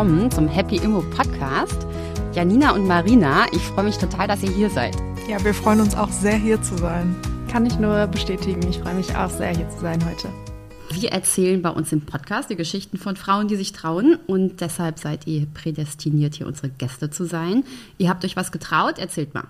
willkommen zum Happy Immo Podcast. Janina und Marina, ich freue mich total, dass ihr hier seid. Ja, wir freuen uns auch sehr, hier zu sein. Kann ich nur bestätigen. Ich freue mich auch sehr, hier zu sein heute. Wir erzählen bei uns im Podcast die Geschichten von Frauen, die sich trauen und deshalb seid ihr prädestiniert, hier unsere Gäste zu sein. Ihr habt euch was getraut, erzählt mal.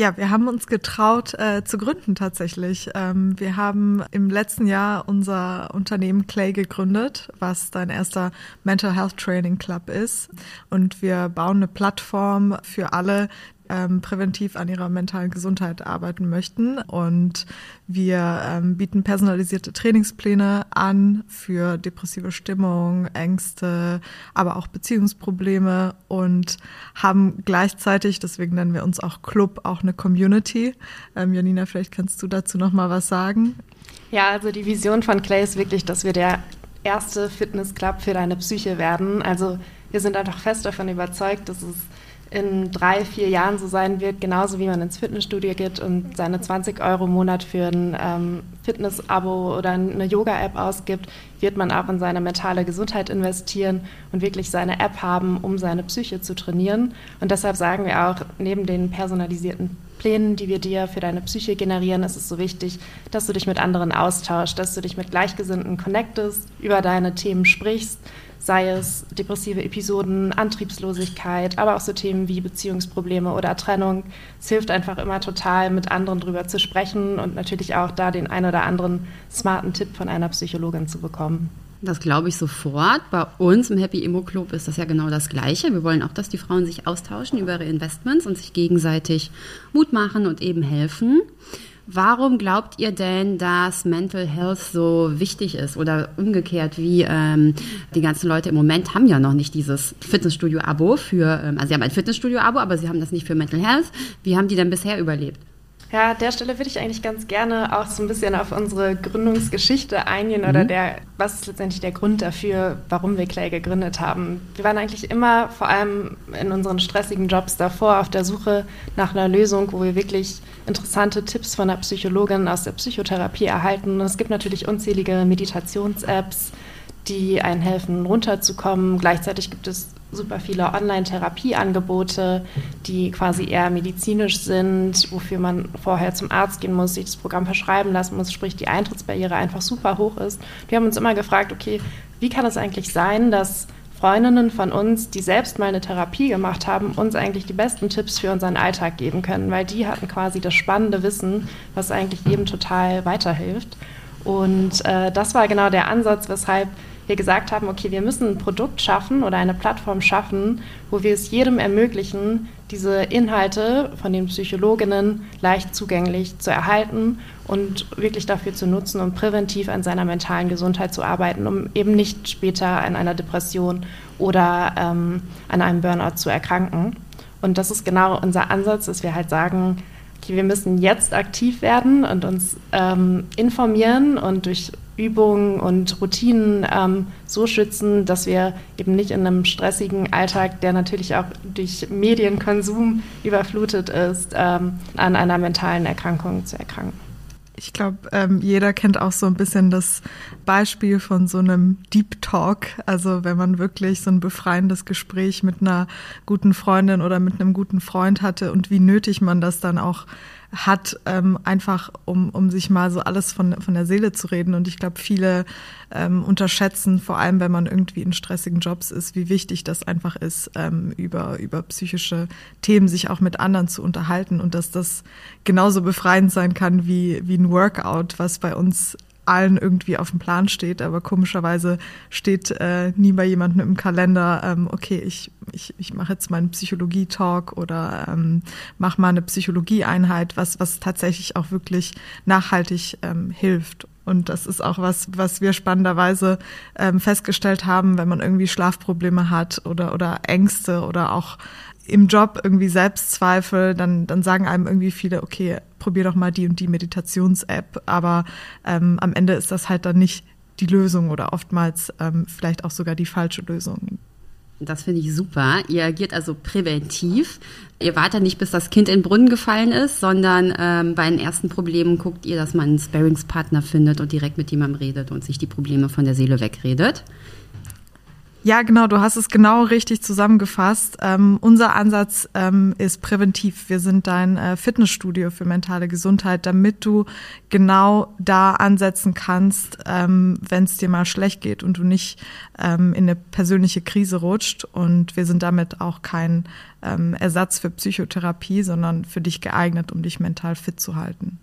Ja, wir haben uns getraut äh, zu gründen tatsächlich. Ähm, wir haben im letzten Jahr unser Unternehmen Clay gegründet, was dein erster Mental Health Training Club ist. Und wir bauen eine Plattform für alle, ähm, präventiv an ihrer mentalen Gesundheit arbeiten möchten. Und wir ähm, bieten personalisierte Trainingspläne an für depressive Stimmung, Ängste, aber auch Beziehungsprobleme und haben gleichzeitig, deswegen nennen wir uns auch Club, auch eine Community. Ähm, Janina, vielleicht kannst du dazu noch mal was sagen. Ja, also die Vision von Clay ist wirklich, dass wir der erste Fitnessclub für deine Psyche werden. Also wir sind einfach fest davon überzeugt, dass es in drei, vier Jahren so sein wird, genauso wie man ins Fitnessstudio geht und seine 20 Euro im Monat für ein ähm, Fitness-Abo oder eine Yoga-App ausgibt, wird man auch in seine mentale Gesundheit investieren und wirklich seine App haben, um seine Psyche zu trainieren. Und deshalb sagen wir auch, neben den personalisierten Plänen, die wir dir für deine Psyche generieren, ist es so wichtig, dass du dich mit anderen austauschst, dass du dich mit Gleichgesinnten connectest, über deine Themen sprichst sei es depressive Episoden, Antriebslosigkeit, aber auch so Themen wie Beziehungsprobleme oder Trennung. Es hilft einfach immer total, mit anderen drüber zu sprechen und natürlich auch da den ein oder anderen smarten Tipp von einer Psychologin zu bekommen. Das glaube ich sofort. Bei uns im Happy Immo Club ist das ja genau das Gleiche. Wir wollen auch, dass die Frauen sich austauschen über ihre Investments und sich gegenseitig Mut machen und eben helfen. Warum glaubt ihr denn, dass Mental Health so wichtig ist? Oder umgekehrt, wie ähm, die ganzen Leute im Moment haben ja noch nicht dieses Fitnessstudio-Abo für, ähm, also sie haben ein Fitnessstudio-Abo, aber sie haben das nicht für Mental Health. Wie haben die denn bisher überlebt? Ja, an der Stelle würde ich eigentlich ganz gerne auch so ein bisschen auf unsere Gründungsgeschichte eingehen mhm. oder der, was ist letztendlich der Grund dafür, warum wir Clay gegründet haben. Wir waren eigentlich immer, vor allem in unseren stressigen Jobs davor, auf der Suche nach einer Lösung, wo wir wirklich interessante Tipps von einer Psychologin aus der Psychotherapie erhalten. Und es gibt natürlich unzählige Meditations-Apps, die einen helfen, runterzukommen. Gleichzeitig gibt es super viele Online-Therapieangebote, die quasi eher medizinisch sind, wofür man vorher zum Arzt gehen muss, sich das Programm verschreiben lassen muss, sprich die Eintrittsbarriere einfach super hoch ist. Wir haben uns immer gefragt, okay, wie kann es eigentlich sein, dass Freundinnen von uns, die selbst mal eine Therapie gemacht haben, uns eigentlich die besten Tipps für unseren Alltag geben können, weil die hatten quasi das spannende Wissen, was eigentlich jedem total weiterhilft. Und äh, das war genau der Ansatz, weshalb wir gesagt haben, okay, wir müssen ein Produkt schaffen oder eine Plattform schaffen, wo wir es jedem ermöglichen, diese Inhalte von den Psychologinnen leicht zugänglich zu erhalten und wirklich dafür zu nutzen, um präventiv an seiner mentalen Gesundheit zu arbeiten, um eben nicht später an einer Depression oder ähm, an einem Burnout zu erkranken. Und das ist genau unser Ansatz, dass wir halt sagen, okay, wir müssen jetzt aktiv werden und uns ähm, informieren und durch Übungen und Routinen ähm, so schützen, dass wir eben nicht in einem stressigen Alltag, der natürlich auch durch Medienkonsum überflutet ist, ähm, an einer mentalen Erkrankung zu erkranken. Ich glaube, ähm, jeder kennt auch so ein bisschen das Beispiel von so einem Deep Talk. Also wenn man wirklich so ein befreiendes Gespräch mit einer guten Freundin oder mit einem guten Freund hatte und wie nötig man das dann auch hat, ähm, einfach um, um sich mal so alles von, von der Seele zu reden. Und ich glaube, viele ähm, unterschätzen, vor allem wenn man irgendwie in stressigen Jobs ist, wie wichtig das einfach ist, ähm, über, über psychische Themen sich auch mit anderen zu unterhalten und dass das genauso befreiend sein kann wie, wie ein Workout, was bei uns allen irgendwie auf dem Plan steht, aber komischerweise steht äh, nie bei jemandem im Kalender, ähm, okay, ich, ich, ich mache jetzt meinen Psychologie-Talk oder ähm, mache mal eine Psychologie-Einheit, was, was tatsächlich auch wirklich nachhaltig ähm, hilft. Und das ist auch was, was wir spannenderweise ähm, festgestellt haben, wenn man irgendwie Schlafprobleme hat oder, oder Ängste oder auch im Job irgendwie Selbstzweifel, dann, dann sagen einem irgendwie viele, okay, probier doch mal die und die Meditations-App. Aber ähm, am Ende ist das halt dann nicht die Lösung oder oftmals ähm, vielleicht auch sogar die falsche Lösung. Das finde ich super. Ihr agiert also präventiv. Ihr wartet nicht, bis das Kind in den Brunnen gefallen ist, sondern ähm, bei den ersten Problemen guckt ihr, dass man einen Sparringspartner findet und direkt mit jemandem redet und sich die Probleme von der Seele wegredet. Ja, genau, du hast es genau richtig zusammengefasst. Ähm, unser Ansatz ähm, ist präventiv. Wir sind dein äh, Fitnessstudio für mentale Gesundheit, damit du genau da ansetzen kannst, ähm, wenn es dir mal schlecht geht und du nicht ähm, in eine persönliche Krise rutscht. Und wir sind damit auch kein ähm, Ersatz für Psychotherapie, sondern für dich geeignet, um dich mental fit zu halten.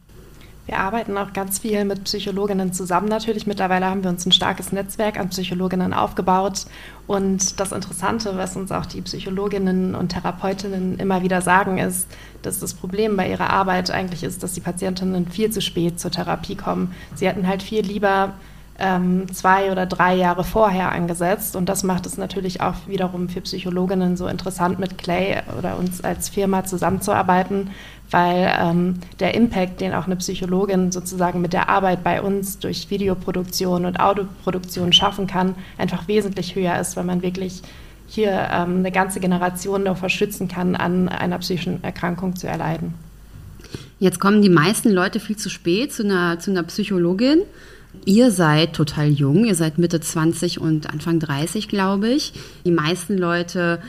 Wir arbeiten auch ganz viel mit Psychologinnen zusammen natürlich. Mittlerweile haben wir uns ein starkes Netzwerk an Psychologinnen aufgebaut. Und das Interessante, was uns auch die Psychologinnen und Therapeutinnen immer wieder sagen, ist, dass das Problem bei ihrer Arbeit eigentlich ist, dass die Patientinnen viel zu spät zur Therapie kommen. Sie hätten halt viel lieber ähm, zwei oder drei Jahre vorher angesetzt. Und das macht es natürlich auch wiederum für Psychologinnen so interessant, mit Clay oder uns als Firma zusammenzuarbeiten, weil ähm, der Impact, den auch eine Psychologin sozusagen mit der Arbeit bei uns durch Videoproduktion und Audioproduktion schaffen kann, einfach wesentlich höher ist, weil man wirklich hier ähm, eine ganze Generation davor schützen kann, an einer psychischen Erkrankung zu erleiden. Jetzt kommen die meisten Leute viel zu spät zu einer, zu einer Psychologin. Ihr seid total jung, ihr seid Mitte 20 und Anfang 30, glaube ich. Die meisten Leute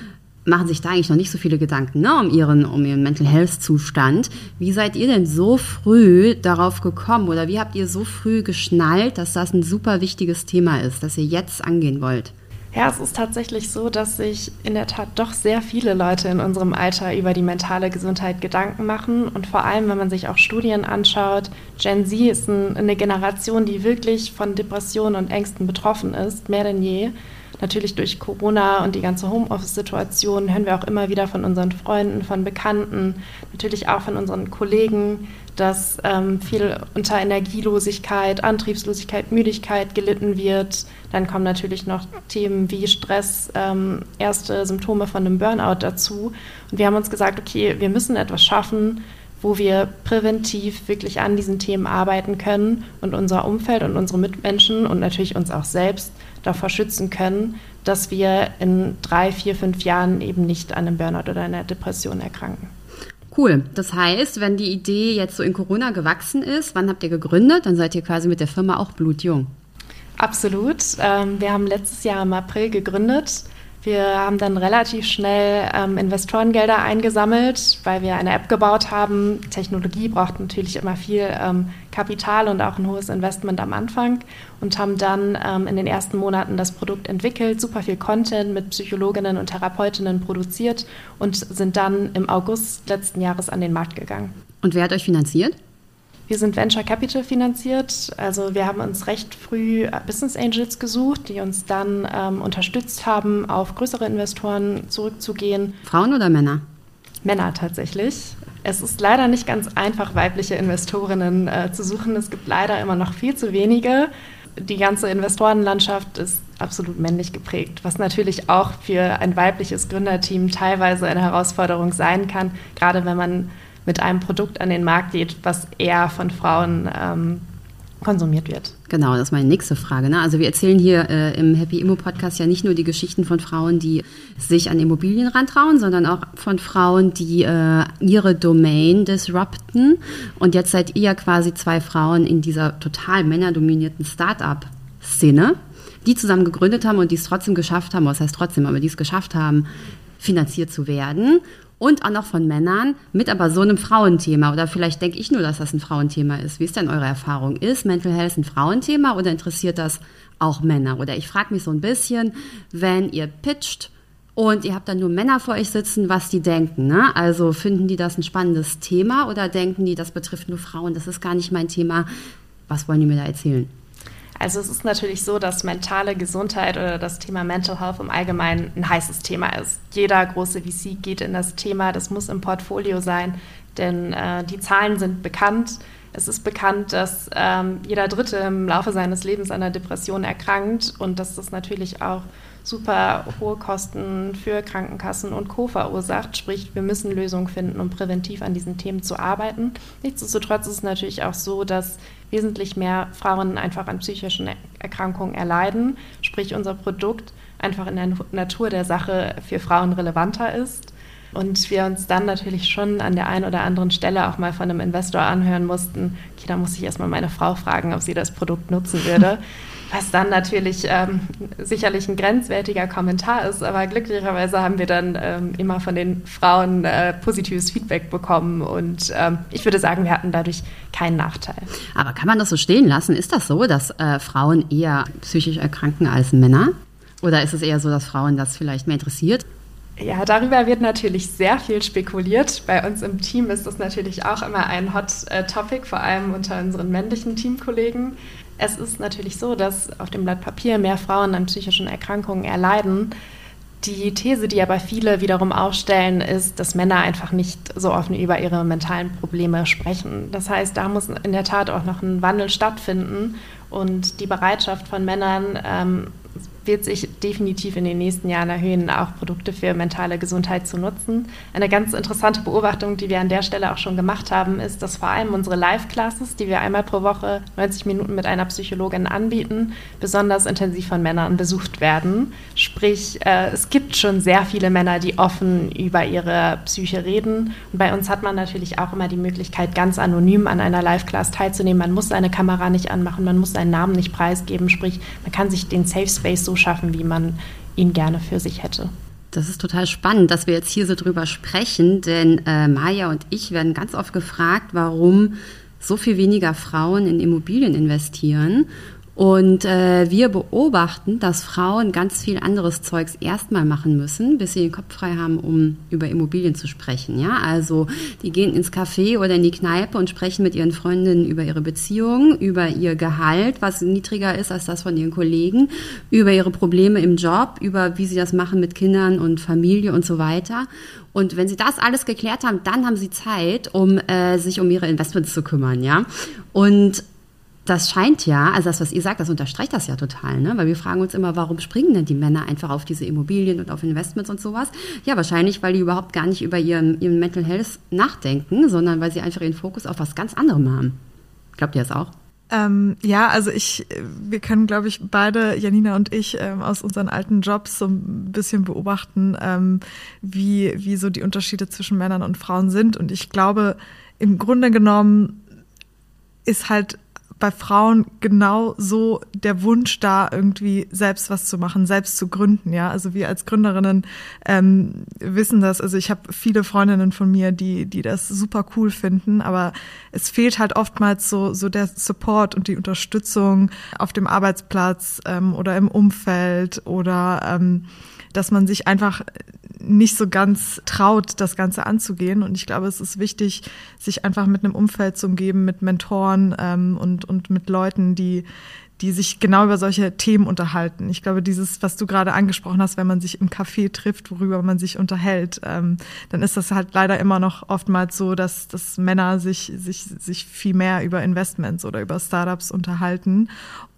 machen sich da eigentlich noch nicht so viele Gedanken ne, um, ihren, um ihren Mental Health Zustand. Wie seid ihr denn so früh darauf gekommen oder wie habt ihr so früh geschnallt, dass das ein super wichtiges Thema ist, das ihr jetzt angehen wollt? Ja, es ist tatsächlich so, dass sich in der Tat doch sehr viele Leute in unserem Alter über die mentale Gesundheit Gedanken machen. Und vor allem, wenn man sich auch Studien anschaut, Gen Z ist ein, eine Generation, die wirklich von Depressionen und Ängsten betroffen ist, mehr denn je. Natürlich durch Corona und die ganze Homeoffice-Situation hören wir auch immer wieder von unseren Freunden, von Bekannten, natürlich auch von unseren Kollegen, dass ähm, viel unter Energielosigkeit, Antriebslosigkeit, Müdigkeit gelitten wird. Dann kommen natürlich noch Themen wie Stress, ähm, erste Symptome von einem Burnout dazu. Und wir haben uns gesagt, okay, wir müssen etwas schaffen, wo wir präventiv wirklich an diesen Themen arbeiten können und unser Umfeld und unsere Mitmenschen und natürlich uns auch selbst davor schützen können, dass wir in drei, vier, fünf Jahren eben nicht an einem Burnout oder einer Depression erkranken. Cool. Das heißt, wenn die Idee jetzt so in Corona gewachsen ist, wann habt ihr gegründet? Dann seid ihr quasi mit der Firma auch blutjung. Absolut. Ähm, wir haben letztes Jahr im April gegründet wir haben dann relativ schnell ähm, Investorengelder eingesammelt, weil wir eine App gebaut haben. Technologie braucht natürlich immer viel ähm, Kapital und auch ein hohes Investment am Anfang und haben dann ähm, in den ersten Monaten das Produkt entwickelt, super viel Content mit Psychologinnen und Therapeutinnen produziert und sind dann im August letzten Jahres an den Markt gegangen. Und wer hat euch finanziert? Wir sind Venture Capital finanziert. Also wir haben uns recht früh äh, Business Angels gesucht, die uns dann ähm, unterstützt haben, auf größere Investoren zurückzugehen. Frauen oder Männer? Männer tatsächlich. Es ist leider nicht ganz einfach, weibliche Investorinnen äh, zu suchen. Es gibt leider immer noch viel zu wenige. Die ganze Investorenlandschaft ist absolut männlich geprägt, was natürlich auch für ein weibliches Gründerteam teilweise eine Herausforderung sein kann, gerade wenn man mit einem Produkt an den Markt geht, was eher von Frauen ähm, konsumiert wird. Genau, das ist meine nächste Frage. Ne? Also wir erzählen hier äh, im Happy Immo Podcast ja nicht nur die Geschichten von Frauen, die sich an Immobilien rantrauen, sondern auch von Frauen, die äh, ihre Domain disrupten. Und jetzt seid ihr quasi zwei Frauen in dieser total männerdominierten Start-up-Szene, die zusammen gegründet haben und die es trotzdem geschafft haben, was heißt trotzdem, aber die es geschafft haben, finanziert zu werden und auch noch von Männern mit aber so einem Frauenthema. Oder vielleicht denke ich nur, dass das ein Frauenthema ist. Wie ist denn eure Erfahrung? Ist Mental Health ein Frauenthema oder interessiert das auch Männer? Oder ich frage mich so ein bisschen, wenn ihr pitcht und ihr habt dann nur Männer vor euch sitzen, was die denken. Ne? Also finden die das ein spannendes Thema oder denken die, das betrifft nur Frauen, das ist gar nicht mein Thema. Was wollen die mir da erzählen? Also es ist natürlich so, dass mentale Gesundheit oder das Thema Mental Health im Allgemeinen ein heißes Thema ist. Jeder große VC geht in das Thema, das muss im Portfolio sein, denn äh, die Zahlen sind bekannt. Es ist bekannt, dass ähm, jeder Dritte im Laufe seines Lebens an einer Depression erkrankt und dass das natürlich auch super hohe Kosten für Krankenkassen und Co. verursacht. Sprich, wir müssen Lösungen finden, um präventiv an diesen Themen zu arbeiten. Nichtsdestotrotz ist es natürlich auch so, dass wesentlich mehr Frauen einfach an psychischen Erkrankungen erleiden. Sprich, unser Produkt einfach in der Natur der Sache für Frauen relevanter ist. Und wir uns dann natürlich schon an der einen oder anderen Stelle auch mal von einem Investor anhören mussten, okay, da muss ich erstmal meine Frau fragen, ob sie das Produkt nutzen würde. was dann natürlich ähm, sicherlich ein grenzwertiger Kommentar ist, aber glücklicherweise haben wir dann ähm, immer von den Frauen äh, positives Feedback bekommen und ähm, ich würde sagen, wir hatten dadurch keinen Nachteil. Aber kann man das so stehen lassen? Ist das so, dass äh, Frauen eher psychisch erkranken als Männer? Oder ist es eher so, dass Frauen das vielleicht mehr interessiert? Ja, darüber wird natürlich sehr viel spekuliert. Bei uns im Team ist das natürlich auch immer ein Hot äh, Topic, vor allem unter unseren männlichen Teamkollegen. Es ist natürlich so, dass auf dem Blatt Papier mehr Frauen an psychischen Erkrankungen erleiden. Die These, die aber viele wiederum aufstellen, ist, dass Männer einfach nicht so offen über ihre mentalen Probleme sprechen. Das heißt, da muss in der Tat auch noch ein Wandel stattfinden und die Bereitschaft von Männern, ähm, wird sich definitiv in den nächsten Jahren erhöhen, auch Produkte für mentale Gesundheit zu nutzen. Eine ganz interessante Beobachtung, die wir an der Stelle auch schon gemacht haben, ist, dass vor allem unsere Live-Classes, die wir einmal pro Woche 90 Minuten mit einer Psychologin anbieten, besonders intensiv von Männern besucht werden. Sprich, äh, es gibt schon sehr viele Männer, die offen über ihre Psyche reden. Und bei uns hat man natürlich auch immer die Möglichkeit, ganz anonym an einer Live-Class teilzunehmen. Man muss seine Kamera nicht anmachen, man muss seinen Namen nicht preisgeben. Sprich, man kann sich den Safe Space so schaffen, wie man ihn gerne für sich hätte. Das ist total spannend, dass wir jetzt hier so drüber sprechen, denn äh, Maja und ich werden ganz oft gefragt, warum so viel weniger Frauen in Immobilien investieren. Und äh, wir beobachten, dass Frauen ganz viel anderes Zeugs erstmal machen müssen, bis sie den Kopf frei haben, um über Immobilien zu sprechen. Ja, also die gehen ins Café oder in die Kneipe und sprechen mit ihren Freundinnen über ihre Beziehung, über ihr Gehalt, was niedriger ist als das von ihren Kollegen, über ihre Probleme im Job, über wie sie das machen mit Kindern und Familie und so weiter. Und wenn sie das alles geklärt haben, dann haben sie Zeit, um äh, sich um ihre Investments zu kümmern, ja. Und das scheint ja, also das, was ihr sagt, das unterstreicht das ja total, ne? Weil wir fragen uns immer, warum springen denn die Männer einfach auf diese Immobilien und auf Investments und sowas? Ja, wahrscheinlich, weil die überhaupt gar nicht über ihren, ihren Mental Health nachdenken, sondern weil sie einfach ihren Fokus auf was ganz anderem haben. Glaubt ihr das auch? Ähm, ja, also ich, wir können, glaube ich, beide, Janina und ich, ähm, aus unseren alten Jobs so ein bisschen beobachten, ähm, wie, wie so die Unterschiede zwischen Männern und Frauen sind. Und ich glaube, im Grunde genommen ist halt bei Frauen genau so der Wunsch da, irgendwie selbst was zu machen, selbst zu gründen. Ja, also wir als Gründerinnen ähm, wissen das. Also ich habe viele Freundinnen von mir, die die das super cool finden, aber es fehlt halt oftmals so so der Support und die Unterstützung auf dem Arbeitsplatz ähm, oder im Umfeld oder ähm, dass man sich einfach nicht so ganz traut, das Ganze anzugehen. Und ich glaube, es ist wichtig, sich einfach mit einem Umfeld zu umgeben, mit Mentoren ähm, und, und mit Leuten, die, die sich genau über solche Themen unterhalten. Ich glaube, dieses, was du gerade angesprochen hast, wenn man sich im Café trifft, worüber man sich unterhält, ähm, dann ist das halt leider immer noch oftmals so, dass, dass Männer sich, sich, sich viel mehr über Investments oder über Startups unterhalten.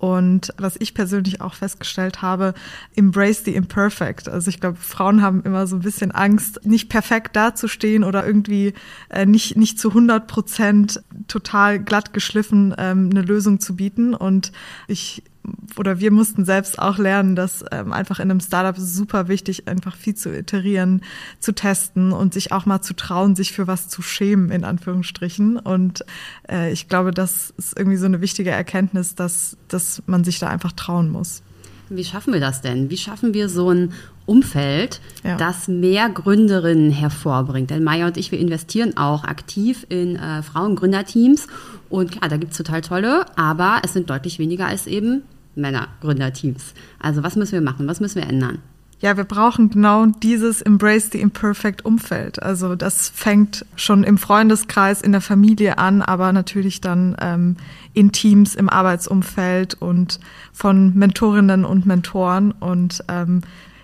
Und was ich persönlich auch festgestellt habe, embrace the imperfect. Also ich glaube, Frauen haben immer so ein bisschen Angst, nicht perfekt dazustehen oder irgendwie äh, nicht, nicht zu 100 Prozent total glatt geschliffen ähm, eine Lösung zu bieten. Und ich oder wir mussten selbst auch lernen, dass ähm, einfach in einem Startup super wichtig, einfach viel zu iterieren, zu testen und sich auch mal zu trauen, sich für was zu schämen, in Anführungsstrichen. Und äh, ich glaube, das ist irgendwie so eine wichtige Erkenntnis, dass, dass man sich da einfach trauen muss. Wie schaffen wir das denn? Wie schaffen wir so ein Umfeld, ja. das mehr Gründerinnen hervorbringt? Denn Maya und ich, wir investieren auch aktiv in äh, Frauengründerteams. Und klar, da gibt es total tolle, aber es sind deutlich weniger als eben Männergründerteams. Also was müssen wir machen? Was müssen wir ändern? Ja, wir brauchen genau dieses Embrace the Imperfect Umfeld. Also das fängt schon im Freundeskreis, in der Familie an, aber natürlich dann ähm, in Teams, im Arbeitsumfeld und von Mentorinnen und Mentoren. Und ähm,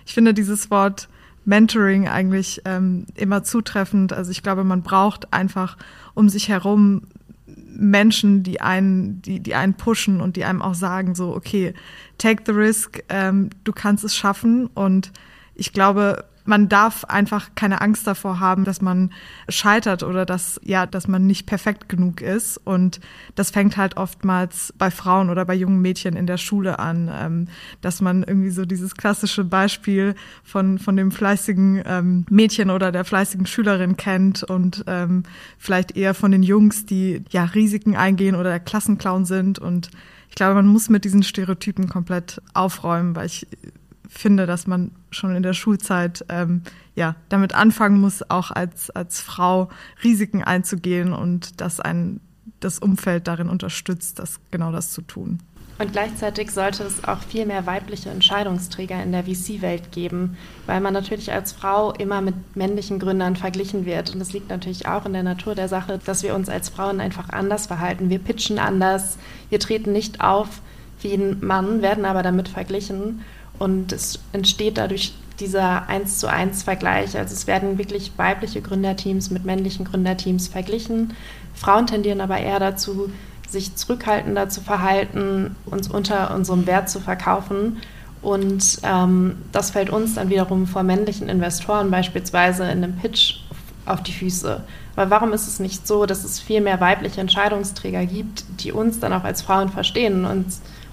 ich finde dieses Wort Mentoring eigentlich ähm, immer zutreffend. Also ich glaube, man braucht einfach um sich herum Menschen, die einen, die, die einen pushen und die einem auch sagen, so, okay, take the risk, ähm, du kannst es schaffen. Und ich glaube, man darf einfach keine Angst davor haben, dass man scheitert oder dass, ja, dass man nicht perfekt genug ist. Und das fängt halt oftmals bei Frauen oder bei jungen Mädchen in der Schule an, ähm, dass man irgendwie so dieses klassische Beispiel von, von dem fleißigen ähm, Mädchen oder der fleißigen Schülerin kennt und ähm, vielleicht eher von den Jungs, die ja Risiken eingehen oder der Klassenclown sind. Und ich glaube, man muss mit diesen Stereotypen komplett aufräumen, weil ich finde, dass man schon in der Schulzeit ähm, ja damit anfangen muss, auch als als Frau Risiken einzugehen und dass ein das Umfeld darin unterstützt, das genau das zu tun. Und gleichzeitig sollte es auch viel mehr weibliche Entscheidungsträger in der VC-Welt geben, weil man natürlich als Frau immer mit männlichen Gründern verglichen wird. Und es liegt natürlich auch in der Natur der Sache, dass wir uns als Frauen einfach anders verhalten. Wir pitchen anders, wir treten nicht auf wie ein Mann, werden aber damit verglichen. Und es entsteht dadurch dieser eins zu eins Vergleich. Also es werden wirklich weibliche Gründerteams mit männlichen Gründerteams verglichen. Frauen tendieren aber eher dazu, sich zurückhaltender zu verhalten, uns unter unserem Wert zu verkaufen. Und ähm, das fällt uns dann wiederum vor männlichen Investoren beispielsweise in einem Pitch auf die Füße. Weil warum ist es nicht so, dass es viel mehr weibliche Entscheidungsträger gibt, die uns dann auch als Frauen verstehen und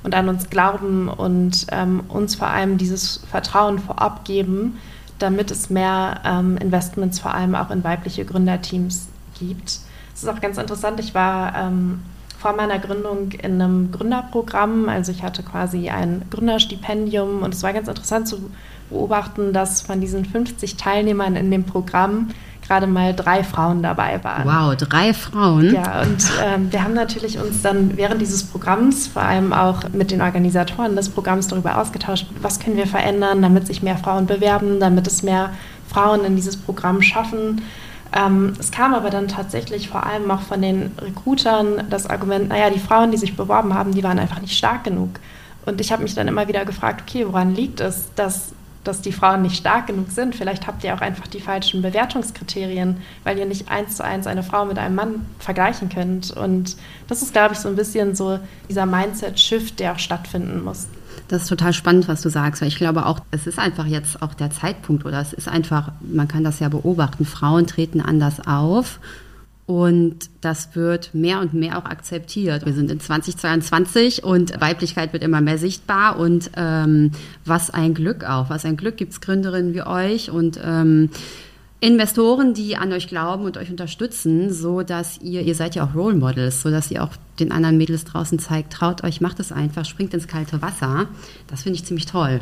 und an uns glauben und ähm, uns vor allem dieses Vertrauen vorab geben, damit es mehr ähm, Investments vor allem auch in weibliche Gründerteams gibt. Es ist auch ganz interessant, ich war ähm, vor meiner Gründung in einem Gründerprogramm, also ich hatte quasi ein Gründerstipendium und es war ganz interessant zu beobachten, dass von diesen 50 Teilnehmern in dem Programm gerade mal drei Frauen dabei waren. Wow, drei Frauen. Ja, und ähm, wir haben natürlich uns dann während dieses Programms, vor allem auch mit den Organisatoren des Programms darüber ausgetauscht, was können wir verändern, damit sich mehr Frauen bewerben, damit es mehr Frauen in dieses Programm schaffen. Ähm, es kam aber dann tatsächlich vor allem auch von den Recruitern das Argument, naja, die Frauen, die sich beworben haben, die waren einfach nicht stark genug. Und ich habe mich dann immer wieder gefragt, okay, woran liegt es, dass dass die Frauen nicht stark genug sind. Vielleicht habt ihr auch einfach die falschen Bewertungskriterien, weil ihr nicht eins zu eins eine Frau mit einem Mann vergleichen könnt. Und das ist, glaube ich, so ein bisschen so dieser Mindset-Shift, der auch stattfinden muss. Das ist total spannend, was du sagst, weil ich glaube auch, es ist einfach jetzt auch der Zeitpunkt oder es ist einfach, man kann das ja beobachten, Frauen treten anders auf und das wird mehr und mehr auch akzeptiert. Wir sind in 2022 und Weiblichkeit wird immer mehr sichtbar. Und ähm, was ein Glück auch. Was ein Glück gibt es Gründerinnen wie euch und ähm, Investoren, die an euch glauben und euch unterstützen, so dass ihr, ihr seid ja auch Role Models, so dass ihr auch den anderen Mädels draußen zeigt, traut euch, macht es einfach, springt ins kalte Wasser. Das finde ich ziemlich toll.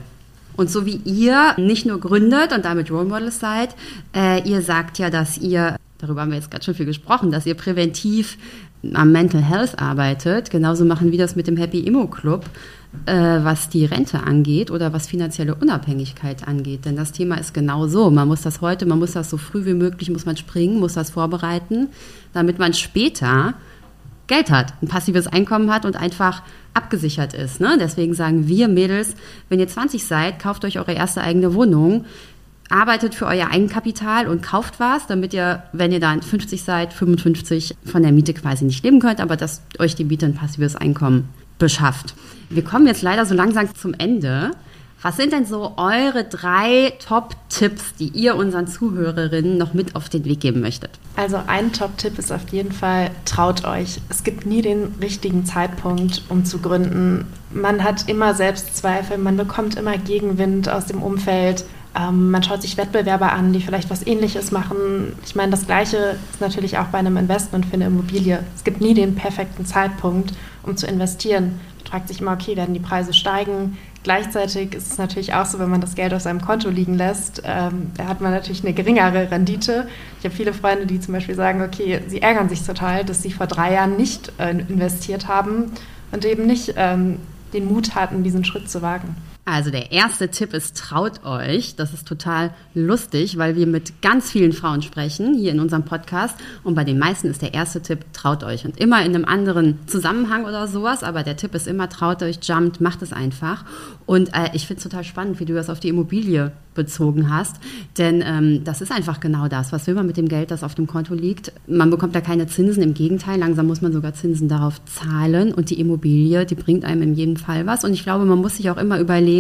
Und so wie ihr nicht nur gründet und damit Role Models seid, äh, ihr sagt ja, dass ihr darüber haben wir jetzt gerade schon viel gesprochen, dass ihr präventiv am Mental Health arbeitet. Genauso machen wir das mit dem Happy Immo Club, äh, was die Rente angeht oder was finanzielle Unabhängigkeit angeht. Denn das Thema ist genau so. Man muss das heute, man muss das so früh wie möglich, muss man springen, muss das vorbereiten, damit man später Geld hat, ein passives Einkommen hat und einfach abgesichert ist. Ne? Deswegen sagen wir Mädels, wenn ihr 20 seid, kauft euch eure erste eigene Wohnung arbeitet für euer Eigenkapital und kauft was, damit ihr, wenn ihr dann 50 seid, 55 von der Miete quasi nicht leben könnt, aber dass euch die Miete ein passives Einkommen beschafft. Wir kommen jetzt leider so langsam zum Ende. Was sind denn so eure drei Top-Tipps, die ihr unseren Zuhörerinnen noch mit auf den Weg geben möchtet? Also ein Top-Tipp ist auf jeden Fall, traut euch. Es gibt nie den richtigen Zeitpunkt, um zu gründen. Man hat immer Selbstzweifel, man bekommt immer Gegenwind aus dem Umfeld. Ähm, man schaut sich Wettbewerber an, die vielleicht was Ähnliches machen. Ich meine, das Gleiche ist natürlich auch bei einem Investment für eine Immobilie. Es gibt nie den perfekten Zeitpunkt, um zu investieren. Man fragt sich immer, okay, werden die Preise steigen? Gleichzeitig ist es natürlich auch so, wenn man das Geld auf seinem Konto liegen lässt, ähm, da hat man natürlich eine geringere Rendite. Ich habe viele Freunde, die zum Beispiel sagen, okay, sie ärgern sich total, dass sie vor drei Jahren nicht äh, investiert haben und eben nicht ähm, den Mut hatten, diesen Schritt zu wagen. Also der erste Tipp ist, traut euch. Das ist total lustig, weil wir mit ganz vielen Frauen sprechen hier in unserem Podcast. Und bei den meisten ist der erste Tipp, traut euch. Und immer in einem anderen Zusammenhang oder sowas. Aber der Tipp ist immer, traut euch, jumpt, macht es einfach. Und äh, ich finde es total spannend, wie du das auf die Immobilie bezogen hast. Denn ähm, das ist einfach genau das. Was will man mit dem Geld, das auf dem Konto liegt? Man bekommt da keine Zinsen. Im Gegenteil, langsam muss man sogar Zinsen darauf zahlen. Und die Immobilie, die bringt einem in jedem Fall was. Und ich glaube, man muss sich auch immer überlegen,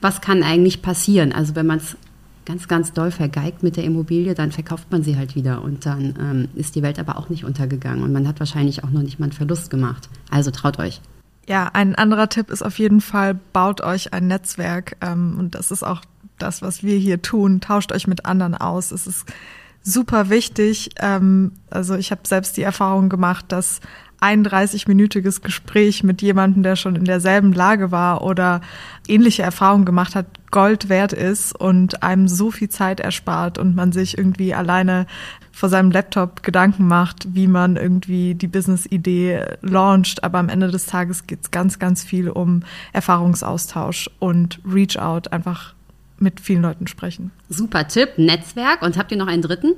was kann eigentlich passieren. Also wenn man es ganz, ganz doll vergeigt mit der Immobilie, dann verkauft man sie halt wieder und dann ähm, ist die Welt aber auch nicht untergegangen und man hat wahrscheinlich auch noch nicht mal einen Verlust gemacht. Also traut euch. Ja, ein anderer Tipp ist auf jeden Fall, baut euch ein Netzwerk ähm, und das ist auch das, was wir hier tun. Tauscht euch mit anderen aus. Es ist super wichtig. Ähm, also ich habe selbst die Erfahrung gemacht, dass ein 30-minütiges Gespräch mit jemandem, der schon in derselben Lage war oder ähnliche Erfahrungen gemacht hat, Gold wert ist und einem so viel Zeit erspart und man sich irgendwie alleine vor seinem Laptop Gedanken macht, wie man irgendwie die Business-Idee launcht. Aber am Ende des Tages geht es ganz, ganz viel um Erfahrungsaustausch und Reach-out, einfach mit vielen Leuten sprechen. Super Tipp, Netzwerk. Und habt ihr noch einen dritten?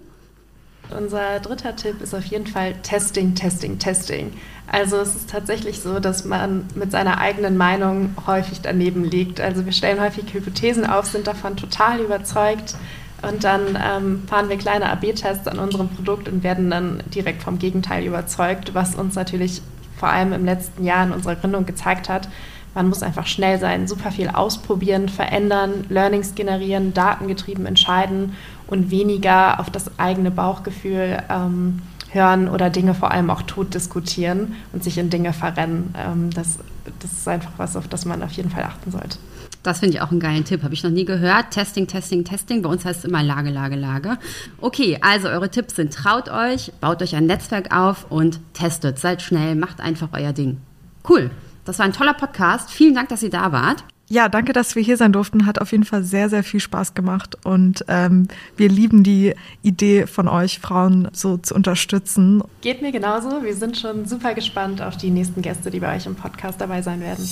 Unser dritter Tipp ist auf jeden Fall Testing, Testing, Testing. Also es ist tatsächlich so, dass man mit seiner eigenen Meinung häufig daneben liegt. Also wir stellen häufig Hypothesen auf, sind davon total überzeugt und dann ähm, fahren wir kleine AB-Tests an unserem Produkt und werden dann direkt vom Gegenteil überzeugt, was uns natürlich vor allem im letzten Jahr in unserer Gründung gezeigt hat, man muss einfach schnell sein, super viel ausprobieren, verändern, Learnings generieren, datengetrieben entscheiden und weniger auf das eigene Bauchgefühl ähm, hören oder Dinge vor allem auch tot diskutieren und sich in Dinge verrennen. Ähm, das, das ist einfach was, auf das man auf jeden Fall achten sollte. Das finde ich auch einen geilen Tipp. Habe ich noch nie gehört. Testing, Testing, Testing. Bei uns heißt es immer Lage, Lage, Lage. Okay, also eure Tipps sind, traut euch, baut euch ein Netzwerk auf und testet. Seid schnell, macht einfach euer Ding. Cool. Das war ein toller Podcast. Vielen Dank, dass ihr da wart. Ja, danke, dass wir hier sein durften. Hat auf jeden Fall sehr, sehr viel Spaß gemacht. Und ähm, wir lieben die Idee von euch, Frauen so zu unterstützen. Geht mir genauso. Wir sind schon super gespannt auf die nächsten Gäste, die bei euch im Podcast dabei sein werden.